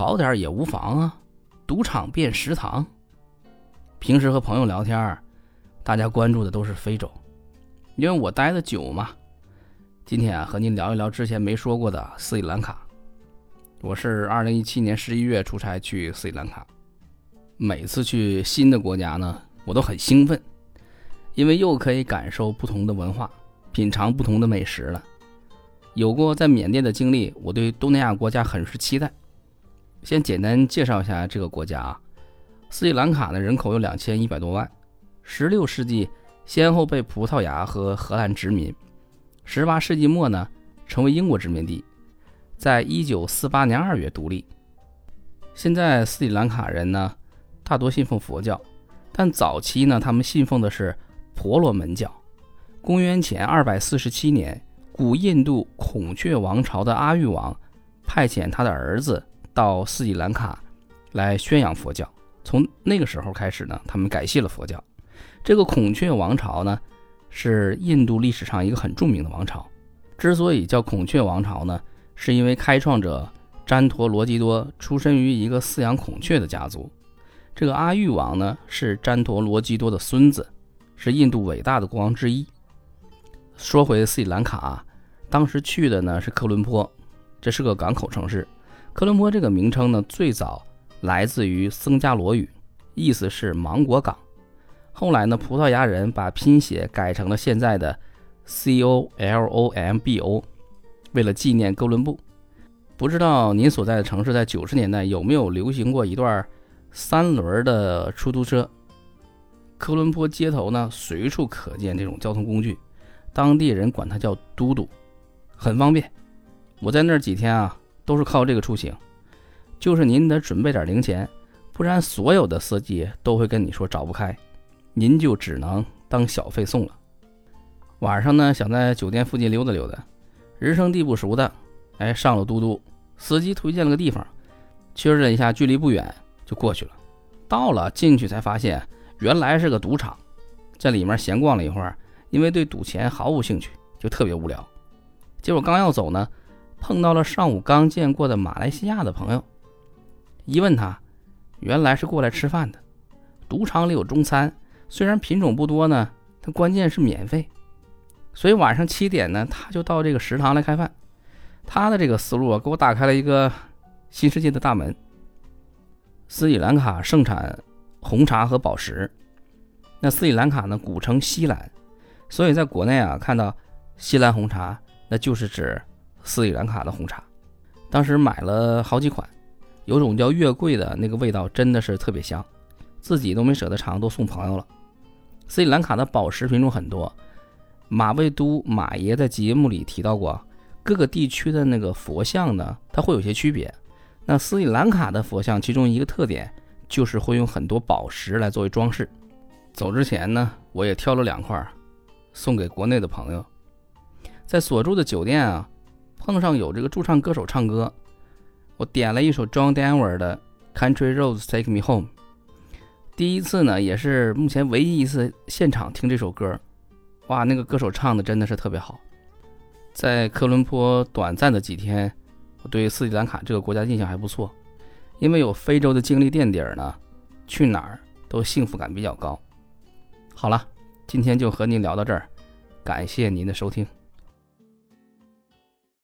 好点也无妨啊，赌场变食堂。平时和朋友聊天，大家关注的都是非洲，因为我待的久嘛。今天啊，和您聊一聊之前没说过的斯里兰卡。我是二零一七年十一月出差去斯里兰卡。每次去新的国家呢，我都很兴奋，因为又可以感受不同的文化，品尝不同的美食了。有过在缅甸的经历，我对东南亚国家很是期待。先简单介绍一下这个国家啊，斯里兰卡的人口有两千一百多万，十六世纪先后被葡萄牙和荷兰殖民，十八世纪末呢成为英国殖民地。在一九四八年二月独立。现在斯里兰卡人呢，大多信奉佛教，但早期呢，他们信奉的是婆罗门教。公元前二百四十七年，古印度孔雀王朝的阿育王派遣他的儿子到斯里兰卡来宣扬佛教。从那个时候开始呢，他们改信了佛教。这个孔雀王朝呢，是印度历史上一个很著名的王朝。之所以叫孔雀王朝呢，是因为开创者詹陀罗基多出身于一个饲养孔雀的家族。这个阿育王呢是詹陀罗基多的孙子，是印度伟大的国王之一。说回斯里兰卡，当时去的呢是科伦坡，这是个港口城市。科伦坡这个名称呢最早来自于僧伽罗语，意思是芒果港。后来呢葡萄牙人把拼写改成了现在的 C O L O M B O。为了纪念哥伦布，不知道您所在的城市在九十年代有没有流行过一段三轮的出租车？科伦坡街头呢，随处可见这种交通工具，当地人管它叫嘟嘟，很方便。我在那儿几天啊，都是靠这个出行。就是您得准备点零钱，不然所有的司机都会跟你说找不开，您就只能当小费送了。晚上呢，想在酒店附近溜达溜达。人生地不熟的，哎，上了嘟嘟，司机推荐了个地方，确认一下距离不远，就过去了。到了进去才发现，原来是个赌场，在里面闲逛了一会儿，因为对赌钱毫无兴趣，就特别无聊。结果刚要走呢，碰到了上午刚见过的马来西亚的朋友，一问他，原来是过来吃饭的。赌场里有中餐，虽然品种不多呢，但关键是免费。所以晚上七点呢，他就到这个食堂来开饭。他的这个思路啊，给我打开了一个新世界的大门。斯里兰卡盛产红茶和宝石。那斯里兰卡呢，古称西兰，所以在国内啊，看到西兰红茶，那就是指斯里兰卡的红茶。当时买了好几款，有种叫月桂的那个味道真的是特别香，自己都没舍得尝，都送朋友了。斯里兰卡的宝石品种很多。马未都马爷在节目里提到过，各个地区的那个佛像呢，它会有些区别。那斯里兰卡的佛像，其中一个特点就是会用很多宝石来作为装饰。走之前呢，我也挑了两块，送给国内的朋友。在所住的酒店啊，碰上有这个驻唱歌手唱歌，我点了一首 John Denver 的《Country Roads Take Me Home》。第一次呢，也是目前唯一一次现场听这首歌。哇，那个歌手唱的真的是特别好。在科伦坡短暂的几天，我对斯里兰卡这个国家印象还不错，因为有非洲的经历垫底儿呢，去哪儿都幸福感比较高。好了，今天就和您聊到这儿，感谢您的收听。